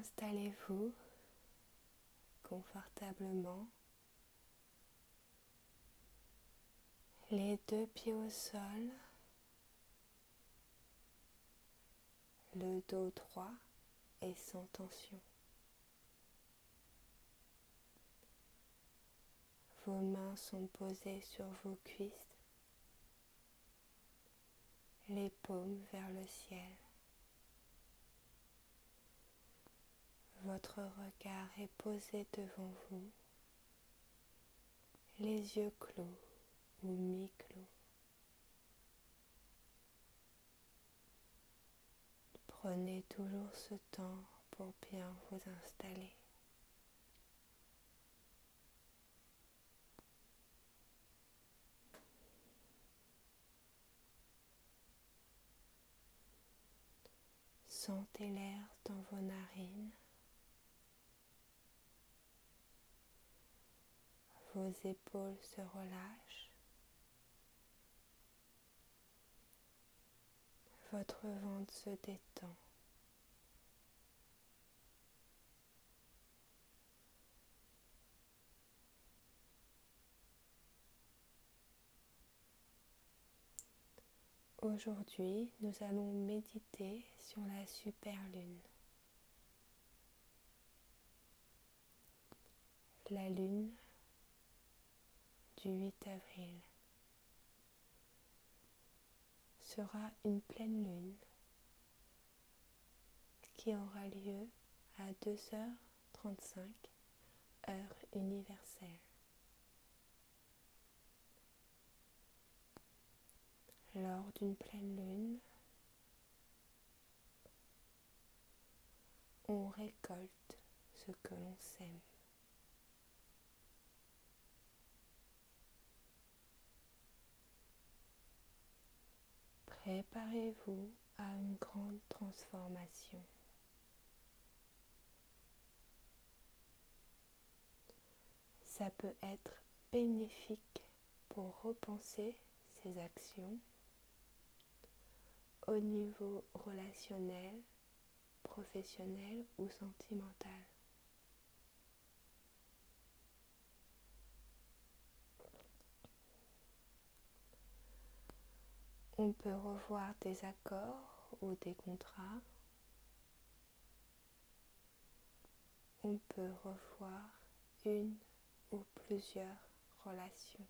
Installez-vous confortablement, les deux pieds au sol, le dos droit et sans tension. Vos mains sont posées sur vos cuisses, les paumes vers le ciel. Votre regard est posé devant vous, les yeux clos ou mi-clos. Prenez toujours ce temps pour bien vous installer. Sentez l'air dans vos narines. Vos épaules se relâchent. Votre ventre se détend. Aujourd'hui, nous allons méditer sur la super lune. La lune du 8 avril sera une pleine lune qui aura lieu à 2h35 heure universelle. Lors d'une pleine lune, on récolte ce que l'on sème. Préparez-vous à une grande transformation. Ça peut être bénéfique pour repenser ses actions au niveau relationnel, professionnel ou sentimental. On peut revoir des accords ou des contrats. On peut revoir une ou plusieurs relations.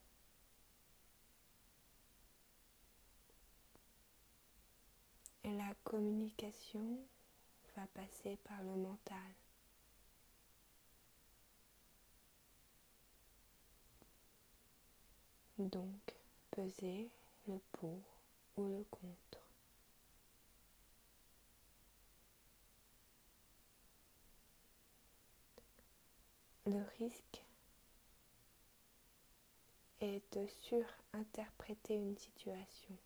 La communication va passer par le mental. Donc, peser le pour ou le contre. Le risque est de surinterpréter une situation.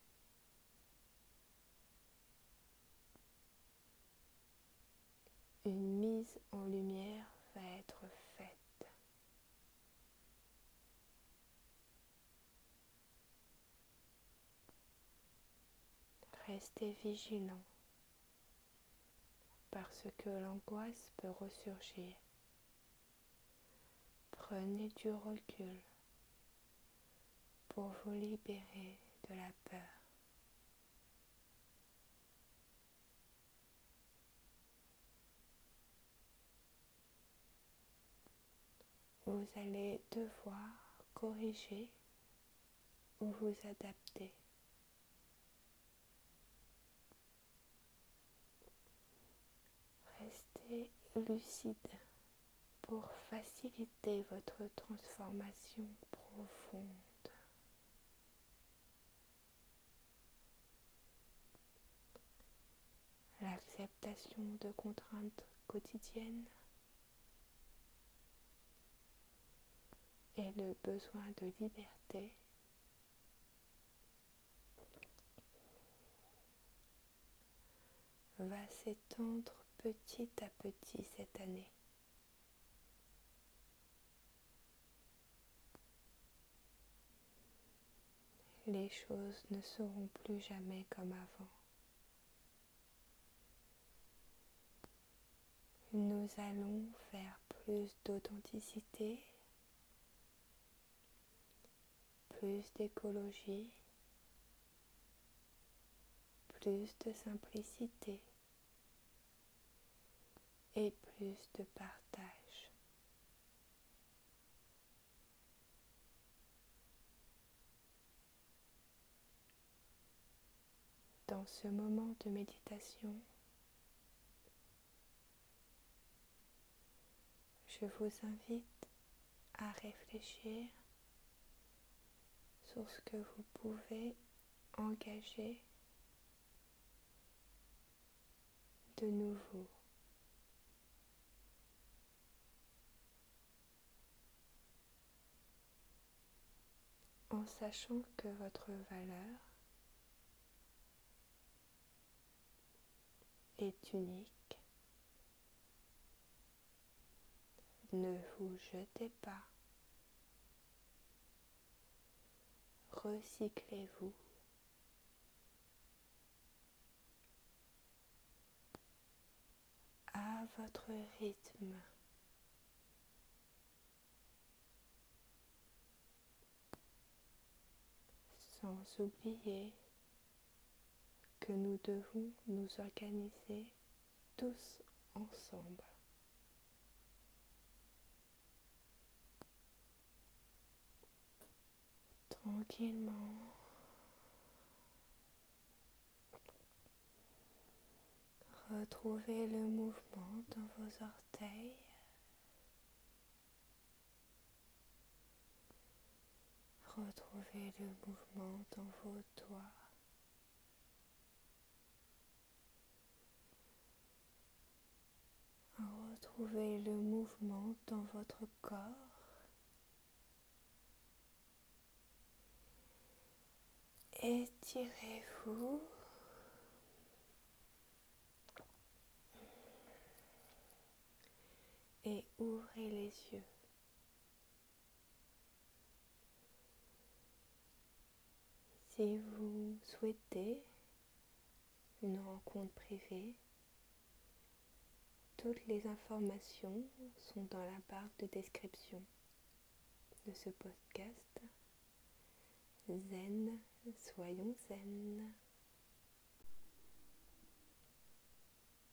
Une mise en lumière va être faite. Restez vigilant parce que l'angoisse peut ressurgir. Prenez du recul pour vous libérer de la peur. Vous allez devoir corriger ou vous adapter. Lucide pour faciliter votre transformation profonde. L'acceptation de contraintes quotidiennes et le besoin de liberté va s'étendre petit à petit cette année. Les choses ne seront plus jamais comme avant. nous allons vers plus d'authenticité, plus d'écologie, plus de simplicité et plus de partage. Dans ce moment de méditation, je vous invite à réfléchir sur ce que vous pouvez engager de nouveau. En sachant que votre valeur est unique, ne vous jetez pas, recyclez-vous. à votre rythme. Sans oublier que nous devons nous organiser tous ensemble. Tranquillement. Retrouvez le mouvement dans vos orteils. Retrouvez le mouvement dans vos doigts. Retrouvez le mouvement dans votre corps. Étirez-vous. Et ouvrez les yeux. Si vous souhaitez une rencontre privée, toutes les informations sont dans la barre de description de ce podcast. Zen, soyons zen.